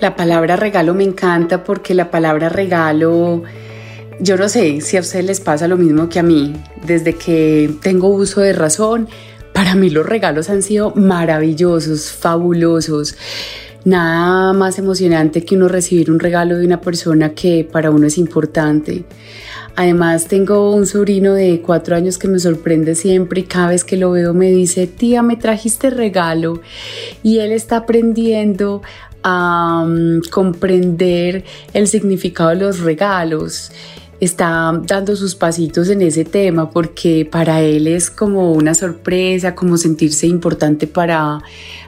La palabra regalo me encanta porque la palabra regalo, yo no sé si a ustedes les pasa lo mismo que a mí. Desde que tengo uso de razón, para mí los regalos han sido maravillosos, fabulosos. Nada más emocionante que uno recibir un regalo de una persona que para uno es importante. Además tengo un sobrino de cuatro años que me sorprende siempre y cada vez que lo veo me dice, tía, me trajiste regalo. Y él está aprendiendo a comprender el significado de los regalos está dando sus pasitos en ese tema porque para él es como una sorpresa, como sentirse importante para,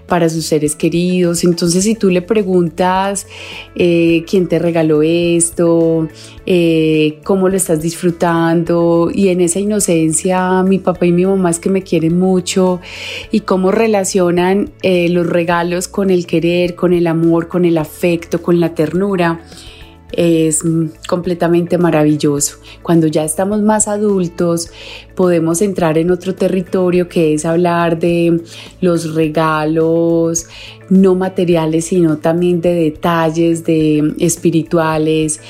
para sus seres queridos. Entonces, si tú le preguntas eh, quién te regaló esto, eh, cómo lo estás disfrutando, y en esa inocencia, mi papá y mi mamá es que me quieren mucho, y cómo relacionan eh, los regalos con el querer, con el amor, con el afecto, con la ternura es completamente maravilloso. Cuando ya estamos más adultos, podemos entrar en otro territorio que es hablar de los regalos no materiales, sino también de detalles, de espirituales,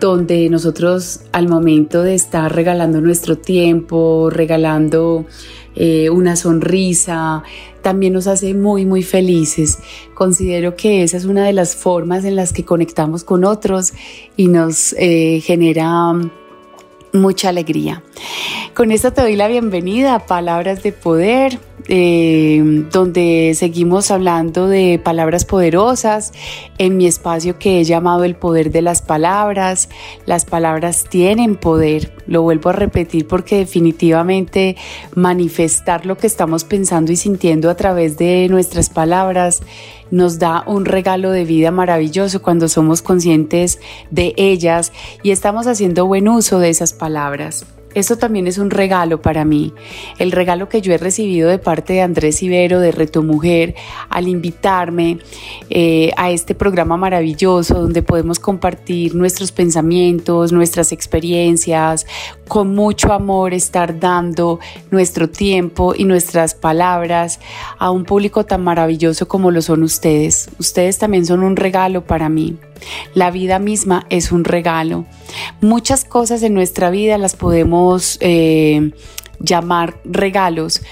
donde nosotros al momento de estar regalando nuestro tiempo, regalando eh, una sonrisa, también nos hace muy, muy felices. Considero que esa es una de las formas en las que conectamos con otros y nos eh, genera mucha alegría. Con esto te doy la bienvenida a Palabras de Poder, eh, donde seguimos hablando de palabras poderosas en mi espacio que he llamado el poder de las palabras. Las palabras tienen poder, lo vuelvo a repetir porque definitivamente manifestar lo que estamos pensando y sintiendo a través de nuestras palabras nos da un regalo de vida maravilloso cuando somos conscientes de ellas y estamos haciendo buen uso de esas palabras. Eso también es un regalo para mí, el regalo que yo he recibido de parte de Andrés Ibero de Reto Mujer al invitarme eh, a este programa maravilloso donde podemos compartir nuestros pensamientos, nuestras experiencias, con mucho amor estar dando nuestro tiempo y nuestras palabras a un público tan maravilloso como lo son ustedes. Ustedes también son un regalo para mí. La vida misma es un regalo. Muchas cosas en nuestra vida las podemos eh, llamar regalos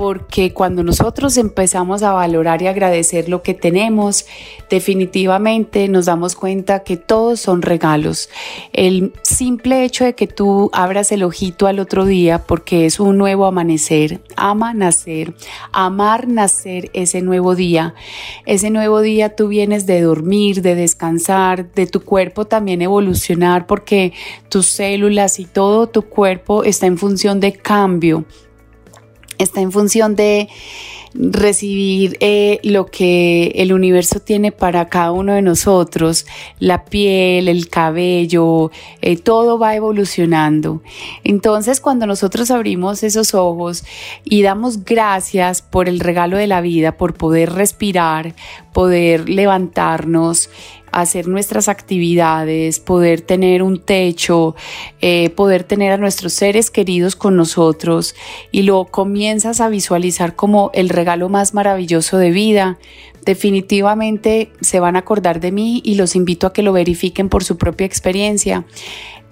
porque cuando nosotros empezamos a valorar y agradecer lo que tenemos, definitivamente nos damos cuenta que todos son regalos. El simple hecho de que tú abras el ojito al otro día porque es un nuevo amanecer, ama nacer, amar nacer ese nuevo día. Ese nuevo día tú vienes de dormir, de descansar, de tu cuerpo también evolucionar porque tus células y todo tu cuerpo está en función de cambio está en función de recibir eh, lo que el universo tiene para cada uno de nosotros, la piel, el cabello, eh, todo va evolucionando. Entonces cuando nosotros abrimos esos ojos y damos gracias por el regalo de la vida, por poder respirar, poder levantarnos, hacer nuestras actividades, poder tener un techo, eh, poder tener a nuestros seres queridos con nosotros y lo comienzas a visualizar como el regalo más maravilloso de vida, definitivamente se van a acordar de mí y los invito a que lo verifiquen por su propia experiencia.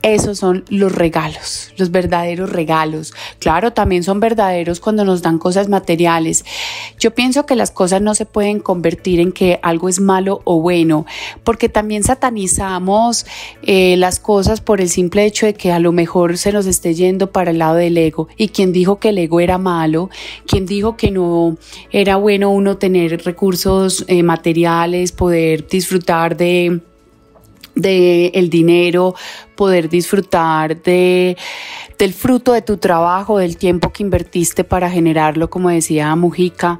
Esos son los regalos, los verdaderos regalos. Claro, también son verdaderos cuando nos dan cosas materiales. Yo pienso que las cosas no se pueden convertir en que algo es malo o bueno, porque también satanizamos eh, las cosas por el simple hecho de que a lo mejor se nos esté yendo para el lado del ego. ¿Y quién dijo que el ego era malo? ¿Quién dijo que no era bueno uno tener recursos eh, materiales, poder disfrutar de de el dinero, poder disfrutar de del fruto de tu trabajo, del tiempo que invertiste para generarlo, como decía Mujica.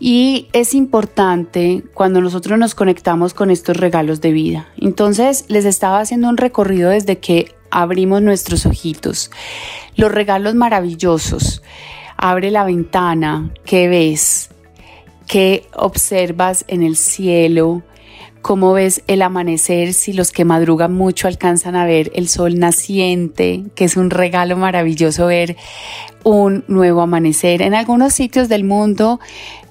Y es importante cuando nosotros nos conectamos con estos regalos de vida. Entonces, les estaba haciendo un recorrido desde que abrimos nuestros ojitos. Los regalos maravillosos. Abre la ventana, ¿qué ves? ¿Qué observas en el cielo? Cómo ves el amanecer, si los que madrugan mucho alcanzan a ver el sol naciente, que es un regalo maravilloso ver un nuevo amanecer. En algunos sitios del mundo,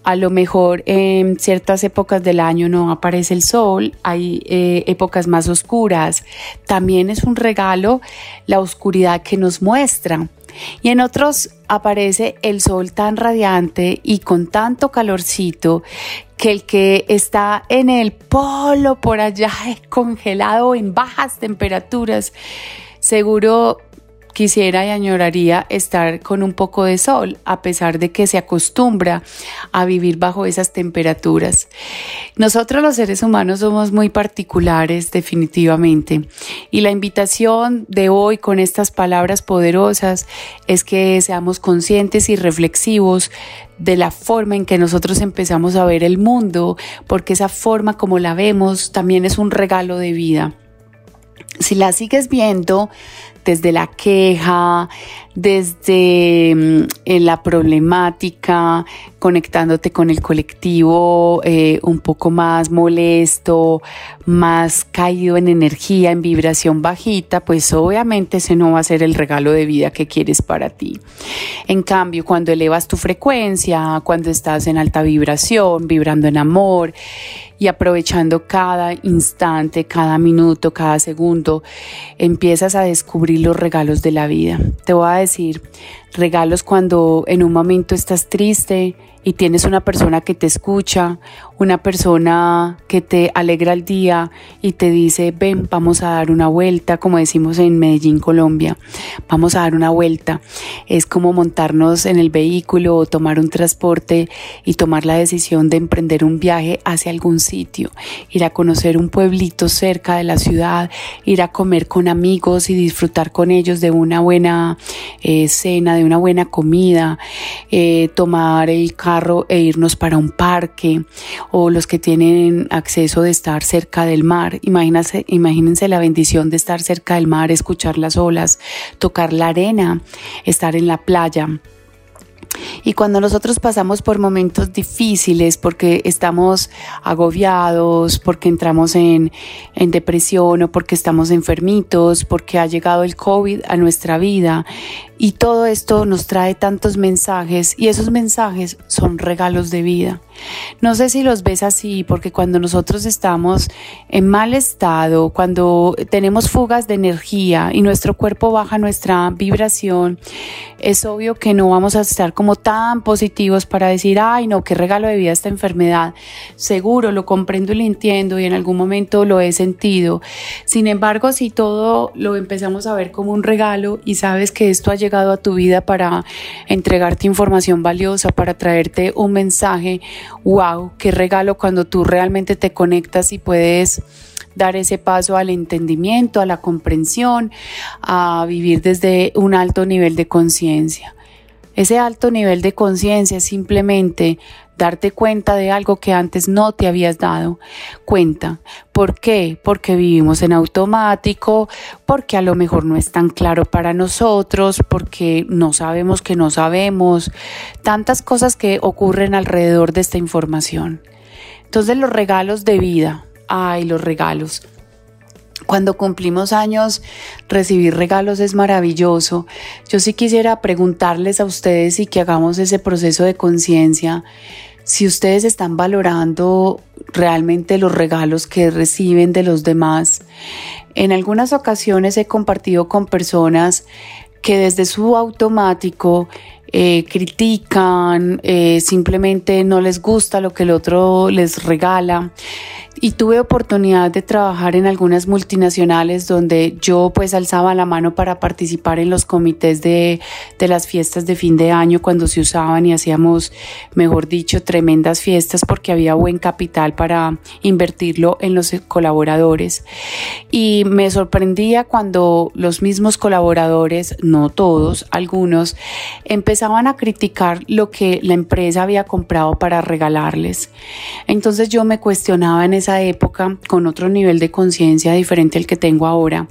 a lo mejor en ciertas épocas del año no aparece el sol, hay eh, épocas más oscuras. También es un regalo la oscuridad que nos muestra. Y en otros aparece el sol tan radiante y con tanto calorcito que el que está en el polo por allá congelado en bajas temperaturas, seguro quisiera y añoraría estar con un poco de sol, a pesar de que se acostumbra a vivir bajo esas temperaturas. Nosotros los seres humanos somos muy particulares definitivamente y la invitación de hoy con estas palabras poderosas es que seamos conscientes y reflexivos de la forma en que nosotros empezamos a ver el mundo, porque esa forma como la vemos también es un regalo de vida. Si la sigues viendo desde la queja, desde mm, la problemática, conectándote con el colectivo eh, un poco más molesto, más caído en energía, en vibración bajita, pues obviamente ese no va a ser el regalo de vida que quieres para ti. En cambio, cuando elevas tu frecuencia, cuando estás en alta vibración, vibrando en amor, y aprovechando cada instante, cada minuto, cada segundo, empiezas a descubrir los regalos de la vida. Te voy a decir, regalos cuando en un momento estás triste, y tienes una persona que te escucha, una persona que te alegra el día y te dice, ven, vamos a dar una vuelta, como decimos en Medellín, Colombia, vamos a dar una vuelta. Es como montarnos en el vehículo o tomar un transporte y tomar la decisión de emprender un viaje hacia algún sitio, ir a conocer un pueblito cerca de la ciudad, ir a comer con amigos y disfrutar con ellos de una buena eh, cena, de una buena comida, eh, tomar el carro e irnos para un parque o los que tienen acceso de estar cerca del mar. Imagínense, imagínense la bendición de estar cerca del mar, escuchar las olas, tocar la arena, estar en la playa. Y cuando nosotros pasamos por momentos difíciles, porque estamos agobiados, porque entramos en, en, depresión o porque estamos enfermitos, porque ha llegado el COVID a nuestra vida, y todo esto nos trae tantos mensajes y esos mensajes son regalos de vida. No sé si los ves así, porque cuando nosotros estamos en mal estado, cuando tenemos fugas de energía y nuestro cuerpo baja nuestra vibración, es obvio que no vamos a estar como tan positivos para decir, ay no, qué regalo de vida esta enfermedad. Seguro lo comprendo y lo entiendo y en algún momento lo he sentido. Sin embargo, si todo lo empezamos a ver como un regalo y sabes que esto ha llegado a tu vida para entregarte información valiosa, para traerte un mensaje. ¡Wow! ¡Qué regalo cuando tú realmente te conectas y puedes dar ese paso al entendimiento, a la comprensión, a vivir desde un alto nivel de conciencia. Ese alto nivel de conciencia es simplemente darte cuenta de algo que antes no te habías dado cuenta. ¿Por qué? Porque vivimos en automático, porque a lo mejor no es tan claro para nosotros, porque no sabemos que no sabemos, tantas cosas que ocurren alrededor de esta información. Entonces los regalos de vida, ay, los regalos. Cuando cumplimos años, recibir regalos es maravilloso. Yo sí quisiera preguntarles a ustedes y que hagamos ese proceso de conciencia, si ustedes están valorando realmente los regalos que reciben de los demás. En algunas ocasiones he compartido con personas que desde su automático eh, critican, eh, simplemente no les gusta lo que el otro les regala y tuve oportunidad de trabajar en algunas multinacionales donde yo pues alzaba la mano para participar en los comités de, de, las fiestas de fin de año cuando se usaban y hacíamos, mejor dicho, tremendas fiestas porque había buen capital para invertirlo en los colaboradores. Y me sorprendía cuando los mismos colaboradores, no todos, algunos, empezaban a criticar lo que la empresa había comprado para regalarles. Entonces yo me cuestionaba en esa época con otro nivel de conciencia diferente al que tengo ahora.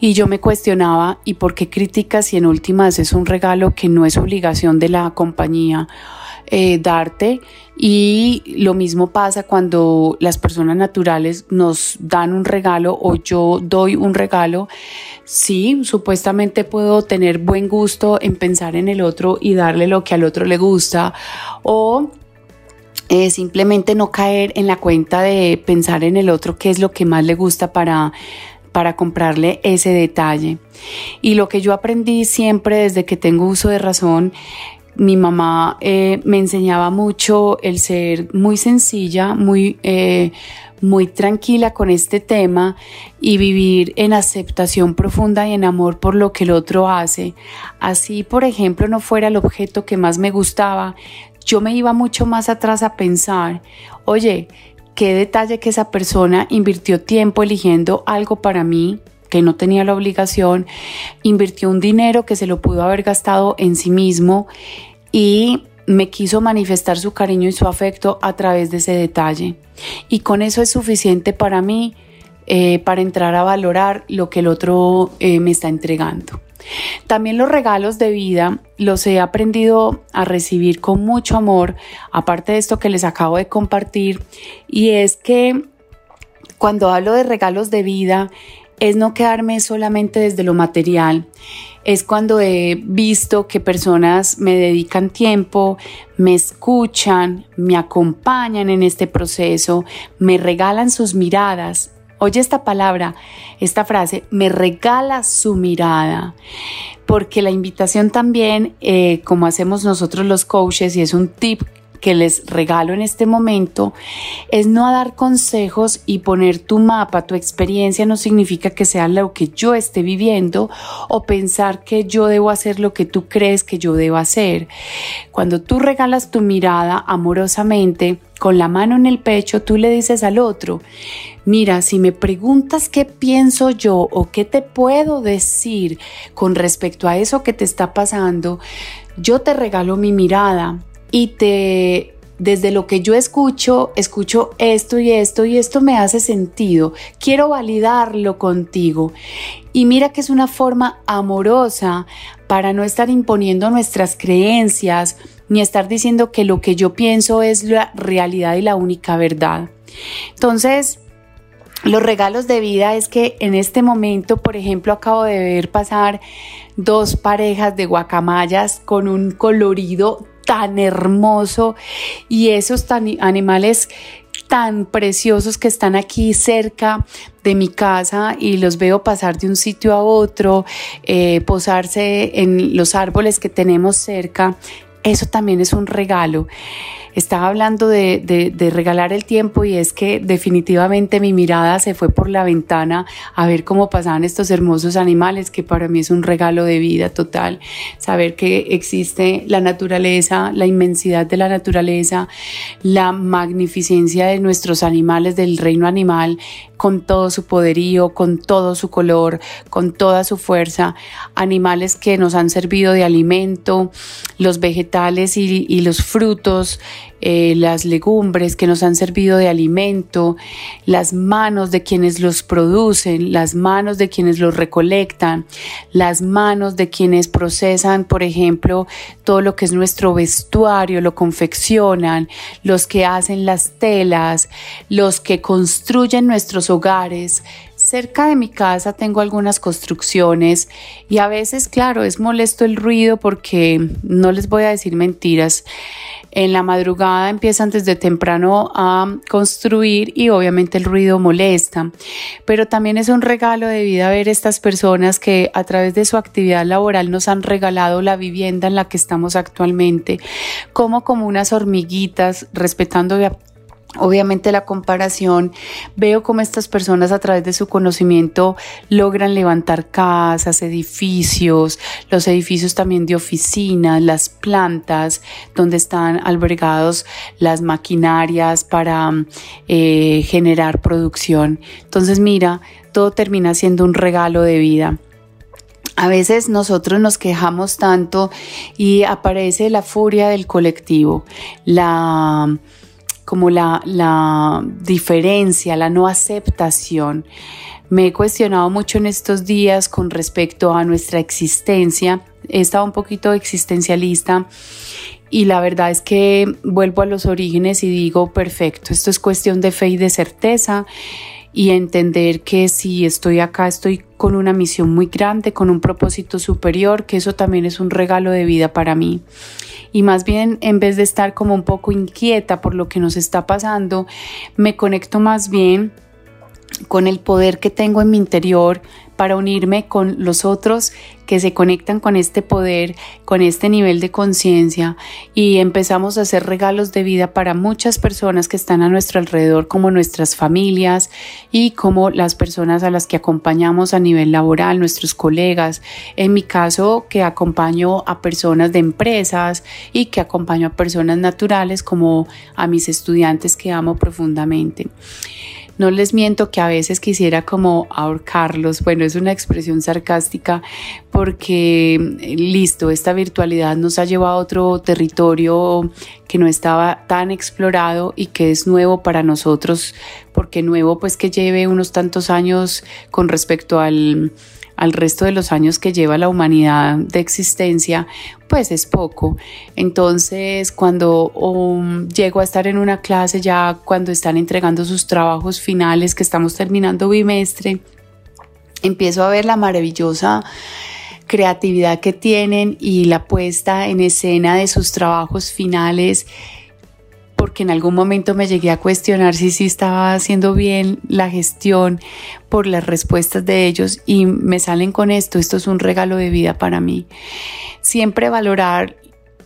Y yo me cuestionaba, ¿y por qué críticas si en últimas es un regalo que no es obligación de la compañía eh, darte? Y lo mismo pasa cuando las personas naturales nos dan un regalo o yo doy un regalo. Sí, supuestamente puedo tener buen gusto en pensar en el otro y darle lo que al otro le gusta. O eh, simplemente no caer en la cuenta de pensar en el otro qué es lo que más le gusta para, para comprarle ese detalle. Y lo que yo aprendí siempre desde que tengo uso de razón, mi mamá eh, me enseñaba mucho el ser muy sencilla, muy, eh, muy tranquila con este tema y vivir en aceptación profunda y en amor por lo que el otro hace. Así, por ejemplo, no fuera el objeto que más me gustaba, yo me iba mucho más atrás a pensar, oye, qué detalle que esa persona invirtió tiempo eligiendo algo para mí que no tenía la obligación, invirtió un dinero que se lo pudo haber gastado en sí mismo y me quiso manifestar su cariño y su afecto a través de ese detalle. Y con eso es suficiente para mí eh, para entrar a valorar lo que el otro eh, me está entregando. También los regalos de vida los he aprendido a recibir con mucho amor, aparte de esto que les acabo de compartir, y es que cuando hablo de regalos de vida, es no quedarme solamente desde lo material, es cuando he visto que personas me dedican tiempo, me escuchan, me acompañan en este proceso, me regalan sus miradas, Oye esta palabra, esta frase, me regala su mirada, porque la invitación también, eh, como hacemos nosotros los coaches, y es un tip que les regalo en este momento es no dar consejos y poner tu mapa, tu experiencia no significa que sea lo que yo esté viviendo o pensar que yo debo hacer lo que tú crees que yo debo hacer. Cuando tú regalas tu mirada amorosamente, con la mano en el pecho, tú le dices al otro, mira, si me preguntas qué pienso yo o qué te puedo decir con respecto a eso que te está pasando, yo te regalo mi mirada y te desde lo que yo escucho, escucho esto y esto y esto me hace sentido. Quiero validarlo contigo. Y mira que es una forma amorosa para no estar imponiendo nuestras creencias ni estar diciendo que lo que yo pienso es la realidad y la única verdad. Entonces, los regalos de vida es que en este momento, por ejemplo, acabo de ver pasar dos parejas de guacamayas con un colorido tan hermoso y esos animales tan preciosos que están aquí cerca de mi casa y los veo pasar de un sitio a otro, eh, posarse en los árboles que tenemos cerca. Eso también es un regalo estaba hablando de, regalar el tiempo y es que definitivamente mi mirada se fue por la ventana a ver cómo pasaban estos hermosos animales, que para mí es un regalo de vida total. Saber que existe la naturaleza, la inmensidad de la naturaleza, la magnificencia de nuestros animales, del reino animal, con todo su poderío, con todo su color, con toda su fuerza, animales que nos han servido de alimento, los vegetales y, los frutos, eh, las legumbres que nos han servido de alimento, las manos de quienes los producen, las manos de quienes los recolectan, las manos de quienes procesan, por ejemplo, todo lo que es nuestro vestuario, lo confeccionan, los que hacen las telas, los que construyen nuestros hogares. Cerca de mi casa tengo algunas construcciones y a veces, claro, es molesto el ruido porque no les voy a decir mentiras. En la madrugada empiezan desde temprano a construir y obviamente el ruido molesta, pero también es un regalo de vida ver estas personas que a través de su actividad laboral nos han regalado la vivienda en la que estamos actualmente, como como unas hormiguitas, respetando Obviamente la comparación, veo cómo estas personas a través de su conocimiento logran levantar casas, edificios, los edificios también de oficinas, las plantas donde están albergados las maquinarias para eh, generar producción. Entonces mira, todo termina siendo un regalo de vida. A veces nosotros nos quejamos tanto y aparece la furia del colectivo, la como la, la diferencia, la no aceptación. Me he cuestionado mucho en estos días con respecto a nuestra existencia. He estado un poquito existencialista y la verdad es que vuelvo a los orígenes y digo, perfecto, esto es cuestión de fe y de certeza y entender que si estoy acá estoy con una misión muy grande, con un propósito superior, que eso también es un regalo de vida para mí. Y más bien en vez de estar como un poco inquieta por lo que nos está pasando, me conecto más bien con el poder que tengo en mi interior para unirme con los otros que se conectan con este poder, con este nivel de conciencia y empezamos a hacer regalos de vida para muchas personas que están a nuestro alrededor, como nuestras familias y como las personas a las que acompañamos a nivel laboral, nuestros colegas. En mi caso, que acompaño a personas de empresas y que acompaño a personas naturales como a mis estudiantes que amo profundamente. No les miento que a veces quisiera como ahorcarlos. Bueno, es una expresión sarcástica porque, listo, esta virtualidad nos ha llevado a otro territorio que no estaba tan explorado y que es nuevo para nosotros, porque nuevo pues que lleve unos tantos años con respecto al al resto de los años que lleva la humanidad de existencia, pues es poco. Entonces, cuando um, llego a estar en una clase ya cuando están entregando sus trabajos finales, que estamos terminando bimestre, empiezo a ver la maravillosa creatividad que tienen y la puesta en escena de sus trabajos finales porque en algún momento me llegué a cuestionar si sí estaba haciendo bien la gestión por las respuestas de ellos y me salen con esto, esto es un regalo de vida para mí. Siempre valorar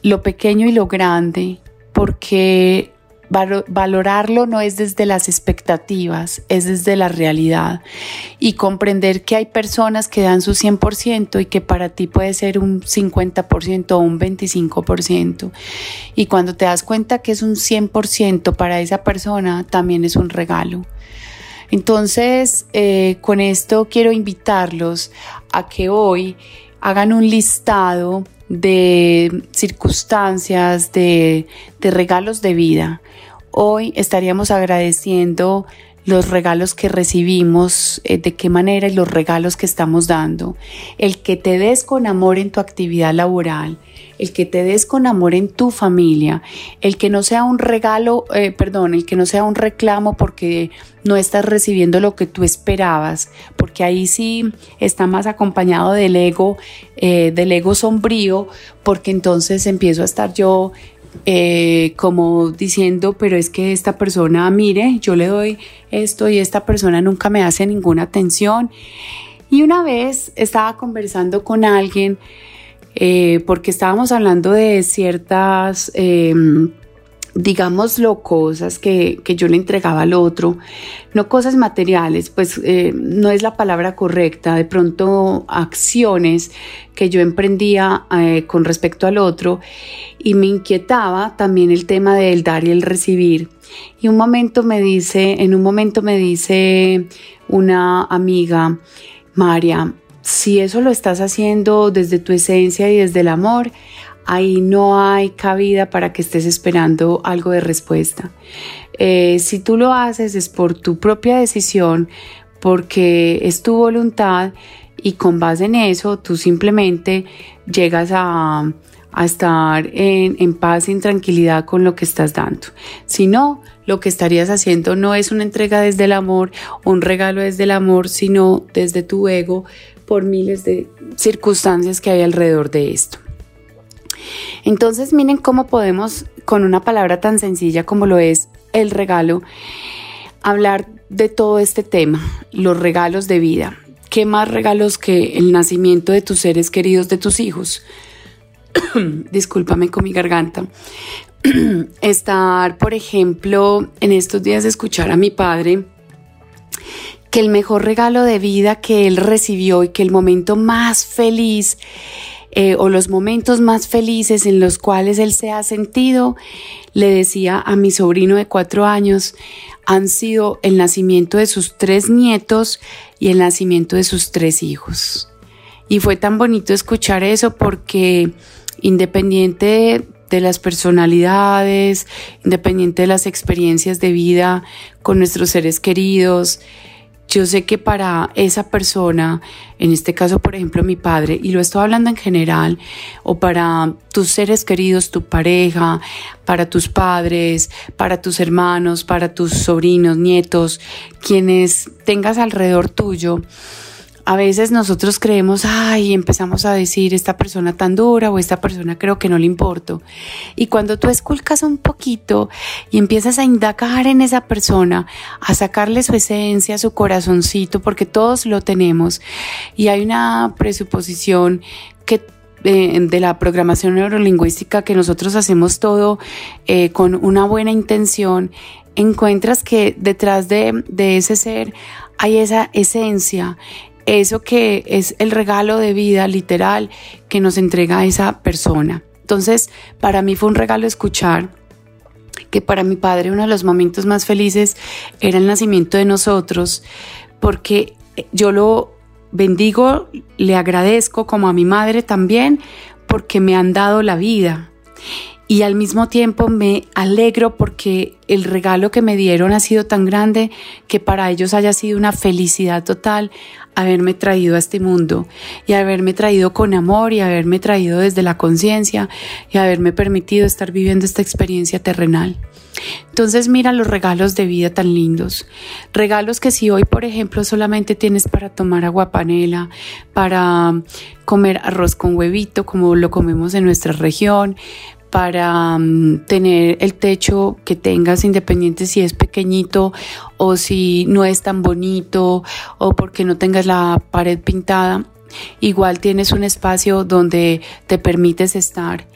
lo pequeño y lo grande, porque valorarlo no es desde las expectativas, es desde la realidad y comprender que hay personas que dan su 100% y que para ti puede ser un 50% o un 25%. Y cuando te das cuenta que es un 100% para esa persona, también es un regalo. Entonces, eh, con esto quiero invitarlos a que hoy hagan un listado de circunstancias, de, de regalos de vida. Hoy estaríamos agradeciendo los regalos que recibimos, eh, de qué manera y los regalos que estamos dando. El que te des con amor en tu actividad laboral, el que te des con amor en tu familia, el que no sea un regalo, eh, perdón, el que no sea un reclamo porque no estás recibiendo lo que tú esperabas, porque ahí sí está más acompañado del ego, eh, del ego sombrío, porque entonces empiezo a estar yo eh, como diciendo, pero es que esta persona, mire, yo le doy esto y esta persona nunca me hace ninguna atención. Y una vez estaba conversando con alguien eh, porque estábamos hablando de ciertas, em, digámoslo, cosas que, que, yo le entregaba al otro, no cosas materiales, pues eh, no es la palabra correcta, de pronto acciones que yo emprendía eh, con respecto al otro y me inquietaba también el tema del dar y el recibir. Y un momento me dice, en un momento me dice una amiga, María, si eso lo estás haciendo desde tu esencia y desde el amor, ahí no hay cabida para que estés esperando algo de respuesta. Eh, si tú lo haces es por tu propia decisión, porque es tu voluntad y con base en eso tú simplemente llegas a, estar en, en paz y en tranquilidad con lo que estás dando. Si no, lo que estarías haciendo no es una entrega desde el amor, un regalo desde el amor, sino desde tu ego, por miles de circunstancias que hay alrededor de esto. Entonces miren cómo podemos, con una palabra tan sencilla como lo es el regalo, hablar de todo este tema, los regalos de vida. ¿Qué más regalos que el nacimiento de tus seres queridos, de tus hijos? Discúlpame con mi garganta. Estar, por ejemplo, en estos días de escuchar a mi padre que el mejor regalo de vida que él recibió y que el momento más feliz eh, o los momentos más felices en los cuales él se ha sentido, le decía a mi sobrino de cuatro años, han sido el nacimiento de sus tres nietos y el nacimiento de sus tres hijos. Y fue tan bonito escuchar eso porque independiente de las personalidades, independiente de las experiencias de vida con nuestros seres queridos, yo sé que para esa persona, en este caso por ejemplo mi padre, y lo estoy hablando en general, o para tus seres queridos, tu pareja, para tus padres, para tus hermanos, para tus sobrinos, nietos, quienes tengas alrededor tuyo, a veces nosotros creemos, ay, empezamos a decir, esta persona tan dura o esta persona creo que no le importo. Y cuando tú esculcas un poquito y empiezas a indagar en esa persona, a sacarle su esencia, su corazoncito, porque todos lo tenemos, y hay una presuposición que eh, de la programación neurolingüística que nosotros hacemos todo eh, con una buena intención, encuentras que detrás de, de ese ser hay esa esencia, eso que es el regalo de vida literal que nos entrega esa persona. Entonces, para mí fue un regalo escuchar que para mi padre uno de los momentos más felices era el nacimiento de nosotros, porque yo lo bendigo, le agradezco como a mi madre también, porque me han dado la vida y al mismo tiempo me alegro porque el regalo que me dieron ha sido tan grande que para ellos haya sido una felicidad total haberme traído a este mundo y haberme traído con amor y haberme traído desde la conciencia y haberme permitido estar viviendo esta experiencia terrenal. Entonces mira los regalos de vida tan lindos. Regalos que si hoy, por ejemplo, solamente tienes para tomar agua panela, para comer arroz con huevito, como lo comemos en nuestra región, para mm, tener el techo que tengas independiente si es pequeñito o si no es tan bonito o porque no tengas la pared pintada. Igual tienes un espacio donde te permites estar.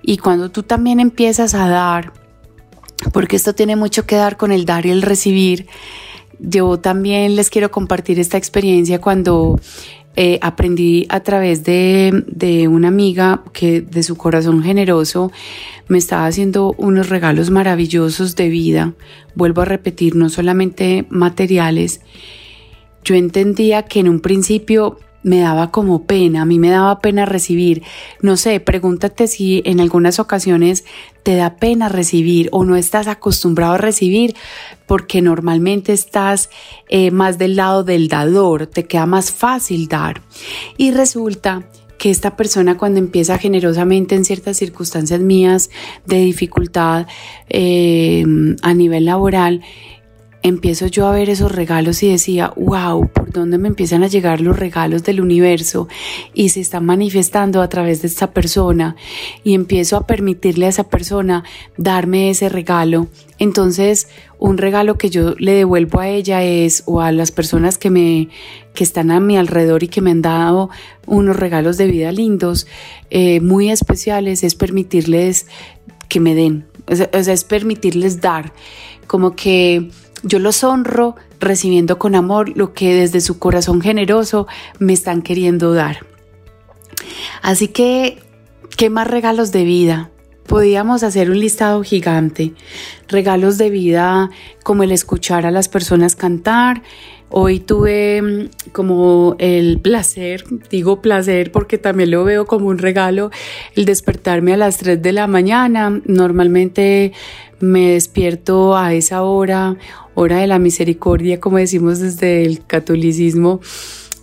Y cuando tú también empiezas a dar, porque esto tiene mucho que dar con el dar y el recibir, yo también les quiero compartir esta experiencia cuando eh, aprendí a través de, de, una amiga que de su corazón generoso me estaba haciendo unos regalos maravillosos de vida. Vuelvo a repetir, no solamente materiales. Yo entendía que en un principio me daba como pena, a mí me daba pena recibir. No sé, pregúntate si en algunas ocasiones te da pena recibir o no estás acostumbrado a recibir porque normalmente estás eh, más del lado del dador, te queda más fácil dar. Y resulta que esta persona cuando empieza generosamente en ciertas circunstancias mías de dificultad eh, a nivel laboral, empiezo yo a ver esos regalos y decía, wow, ¿por dónde me empiezan a llegar los regalos del universo? Y se están manifestando a través de esta persona y empiezo a permitirle a esa persona darme ese regalo. Entonces, un regalo que yo le devuelvo a ella es, o a las personas que me, que están a mi alrededor y que me han dado unos regalos de vida lindos, eh, muy especiales, es permitirles que me den, o sea, es permitirles dar, como que yo los honro recibiendo con amor lo que desde su corazón generoso me están queriendo dar. Así que, ¿qué más regalos de vida? Podíamos hacer un listado gigante. Regalos de vida como el escuchar a las personas cantar. Hoy tuve mm, como el placer, digo placer porque también lo veo como un regalo, el despertarme a las 3 de la mañana. Normalmente me despierto a esa hora hora de la misericordia, como decimos desde el catolicismo,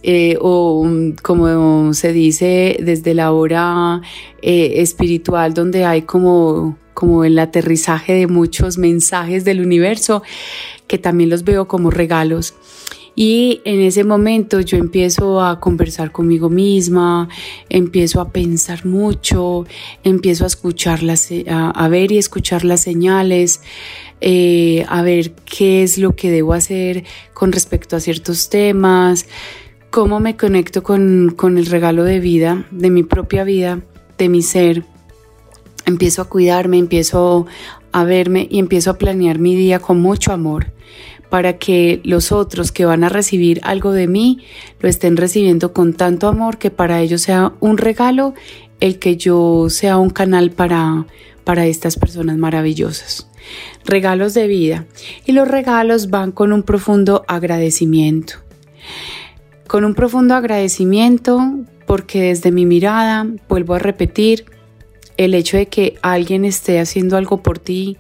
eh, o mm, como se dice desde la hora eh, espiritual, donde hay como, como el aterrizaje de muchos mensajes del universo, que también los veo como regalos. Y en ese momento yo empiezo a conversar conmigo misma, empiezo a pensar mucho, empiezo a escuchar las, a, ver y escuchar las señales, eh, a ver qué es lo que debo hacer con respecto a ciertos temas, cómo me conecto con, con el regalo de vida, de mi propia vida, de mi ser. Empiezo a cuidarme, empiezo a verme y empiezo a planear mi día con mucho amor para que los otros que van a recibir algo de mí lo estén recibiendo con tanto amor que para ellos sea un regalo el que yo sea un canal para, para estas personas maravillosas. Regalos de vida. Y los regalos van con un profundo agradecimiento. Con un profundo agradecimiento porque desde mi mirada, vuelvo a repetir, el hecho de que alguien esté haciendo algo por ti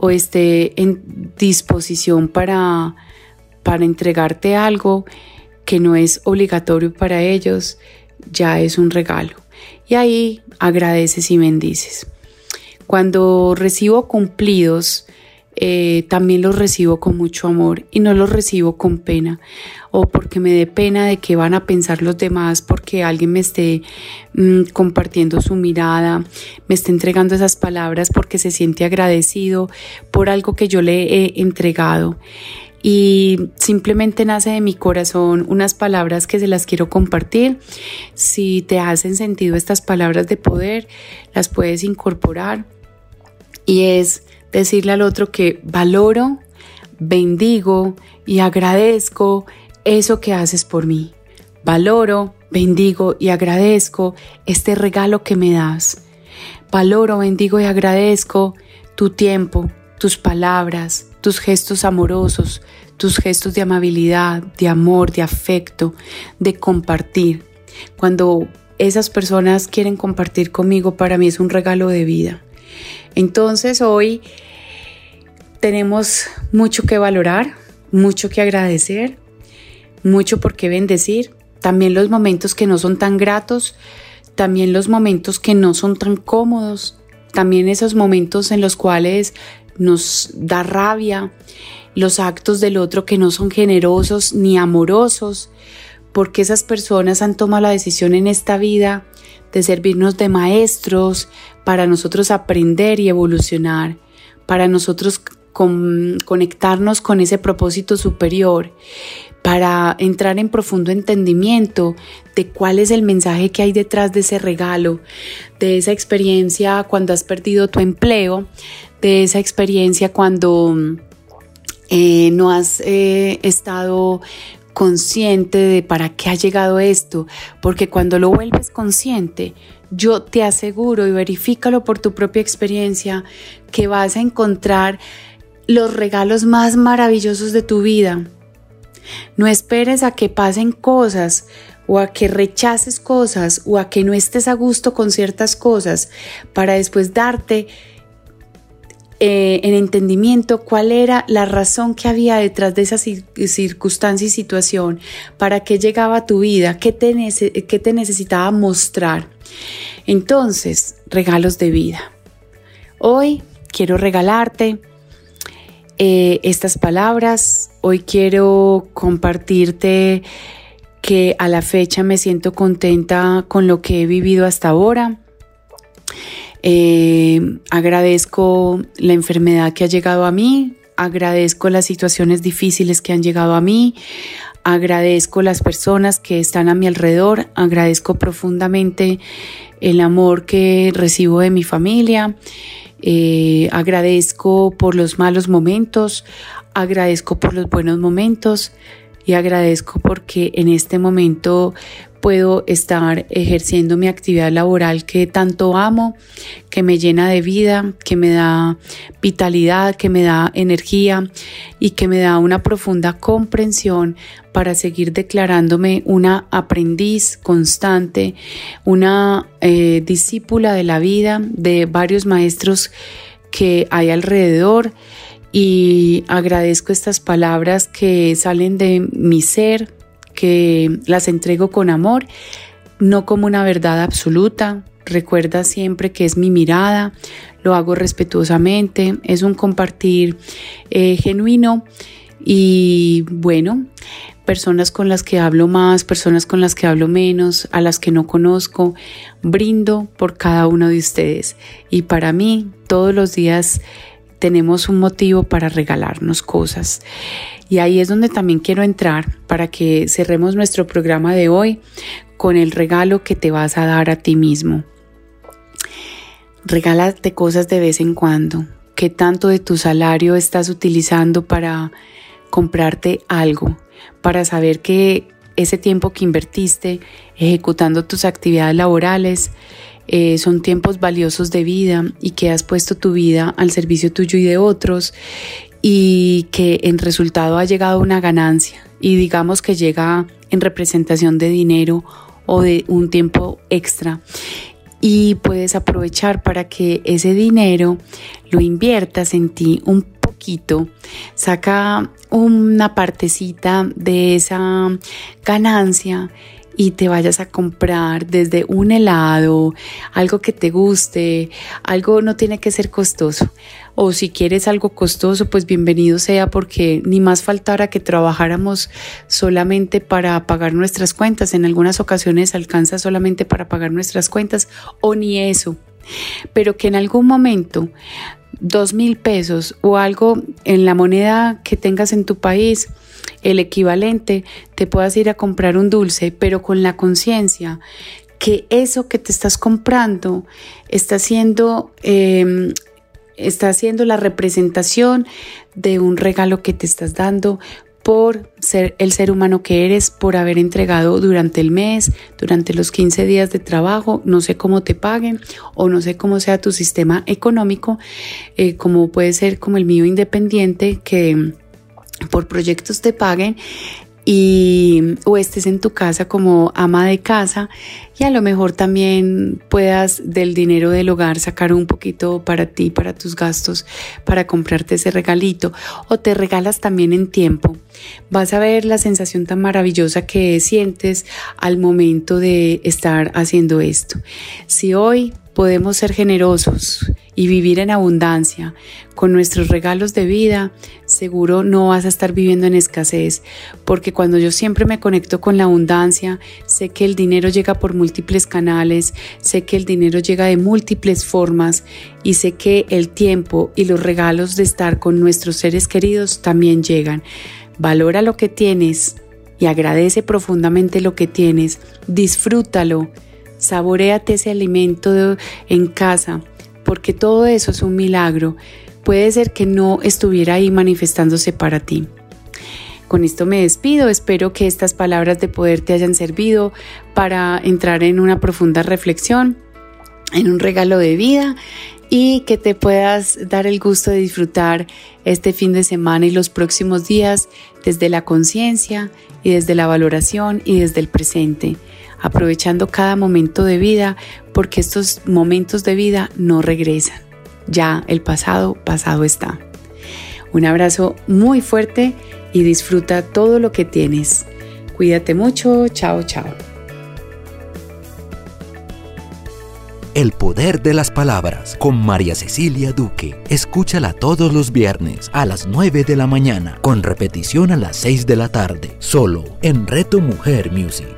o esté en disposición para, para entregarte algo que no es obligatorio para ellos, ya es un regalo. Y ahí agradeces y bendices. Cuando recibo cumplidos, eh, también los recibo con mucho amor y no los recibo con pena. O porque me dé pena de que van a pensar los demás porque alguien me esté mm, compartiendo su mirada, me esté entregando esas palabras porque se siente agradecido por algo que yo le he entregado. Y simplemente nace de mi corazón unas palabras que se las quiero compartir. Si te hacen sentido estas palabras de poder, las puedes incorporar. Y es decirle al otro que valoro, bendigo y agradezco eso que haces por mí. Valoro, bendigo y agradezco este regalo que me das. Valoro, bendigo y agradezco tu tiempo, tus palabras, tus gestos amorosos, tus gestos de amabilidad, de amor, de afecto, de compartir. Cuando esas personas quieren compartir conmigo, para mí es un regalo de vida. Entonces hoy tenemos mucho que valorar, mucho que agradecer, mucho por qué bendecir. También los momentos que no son tan gratos, también los momentos que no son tan cómodos, también esos momentos en los cuales nos da rabia, los actos del otro que no son generosos ni amorosos, porque esas personas han tomado la decisión en esta vida de servirnos de maestros para nosotros aprender y evolucionar, para nosotros conectarnos con ese propósito superior, para entrar en profundo entendimiento de cuál es el mensaje que hay detrás de ese regalo, de esa experiencia cuando has perdido tu empleo, de esa experiencia cuando eh, no has eh, estado consciente de para qué ha llegado esto, porque cuando lo vuelves consciente, yo te aseguro y verifícalo por tu propia experiencia que vas a encontrar los regalos más maravillosos de tu vida. No esperes a que pasen cosas o a que rechaces cosas o a que no estés a gusto con ciertas cosas para después darte eh, en entendimiento cuál era la razón que había detrás de esa circunstancia y situación, para qué llegaba a tu vida, qué te, qué te necesitaba mostrar. Entonces, regalos de vida. Hoy quiero regalarte eh, estas palabras, hoy quiero compartirte que a la fecha me siento contenta con lo que he vivido hasta ahora. Eh, agradezco la enfermedad que ha llegado a mí, agradezco las situaciones difíciles que han llegado a mí, agradezco las personas que están a mi alrededor, agradezco profundamente el amor que recibo de mi familia, eh, agradezco por los malos momentos, agradezco por los buenos momentos y agradezco porque en este momento puedo estar ejerciendo mi actividad laboral que tanto amo, que me llena de vida, que me da vitalidad, que me da energía y que me da una profunda comprensión para seguir declarándome una aprendiz constante, una eh, discípula de la vida, de varios maestros que hay alrededor y agradezco estas palabras que salen de mi ser, que las entrego con amor, no como una verdad absoluta. Recuerda siempre que es mi mirada, lo hago respetuosamente, es un compartir eh, genuino y bueno, personas con las que hablo más, personas con las que hablo menos, a las que no conozco, brindo por cada uno de ustedes. Y para mí, todos los días tenemos un motivo para regalarnos cosas. Y ahí es donde también quiero entrar para que cerremos nuestro programa de hoy con el regalo que te vas a dar a ti mismo. Regálate cosas de vez en cuando. ¿Qué tanto de tu salario estás utilizando para comprarte algo? Para saber que ese tiempo que invertiste ejecutando tus actividades laborales eh, son tiempos valiosos de vida y que has puesto tu vida al servicio tuyo y de otros y que en resultado ha llegado una ganancia y digamos que llega en representación de dinero o de un tiempo extra. Y puedes aprovechar para que ese dinero lo inviertas en ti un poquito, saca una partecita de esa ganancia y te vayas a comprar desde un helado, algo que te guste, algo no tiene que ser costoso. O si quieres algo costoso, pues bienvenido sea porque ni más faltara que trabajáramos solamente para pagar nuestras cuentas. En algunas ocasiones alcanza solamente para pagar nuestras cuentas o ni eso. Pero que en algún momento dos mil pesos o algo en la moneda que tengas en tu país, el equivalente, te puedas ir a comprar un dulce, pero con la conciencia que eso que te estás comprando está siendo, em, está la representación de un regalo que te estás dando por ser el ser humano que eres, por haber entregado durante el mes, durante los 15 días de trabajo, no sé cómo te paguen o no sé cómo sea tu sistema económico, eh, como puede ser como el mío independiente, que por proyectos te paguen y o estés en tu casa como ama de casa y a lo mejor también puedas del dinero del hogar sacar un poquito para ti, para tus gastos, para comprarte ese regalito o te regalas también en tiempo. Vas a ver la sensación tan maravillosa que sientes al momento de estar haciendo esto. Si hoy podemos ser generosos y vivir en abundancia con nuestros regalos de vida, seguro no vas a estar viviendo en escasez, porque cuando yo siempre me conecto con la abundancia, sé que el dinero llega por múltiples canales, sé que el dinero llega de múltiples formas y sé que el tiempo y los regalos de estar con nuestros seres queridos también llegan. Valora lo que tienes y agradece profundamente lo que tienes, disfrútalo saboreate ese alimento en casa, porque todo eso es un milagro. Puede ser que no estuviera ahí manifestándose para ti. Con esto me despido, espero que estas palabras de poder te hayan servido para entrar en una profunda reflexión, en un regalo de vida y que te puedas dar el gusto de disfrutar este fin de semana y los próximos días desde la conciencia y desde la valoración y desde el presente aprovechando cada momento de vida, porque estos momentos de vida no regresan. Ya el pasado, pasado está. Un abrazo muy fuerte y disfruta todo lo que tienes. Cuídate mucho, chao, chao. El poder de las palabras con María Cecilia Duque. Escúchala todos los viernes a las 9 de la mañana con repetición a las 6 de la tarde, solo en Reto Mujer Music.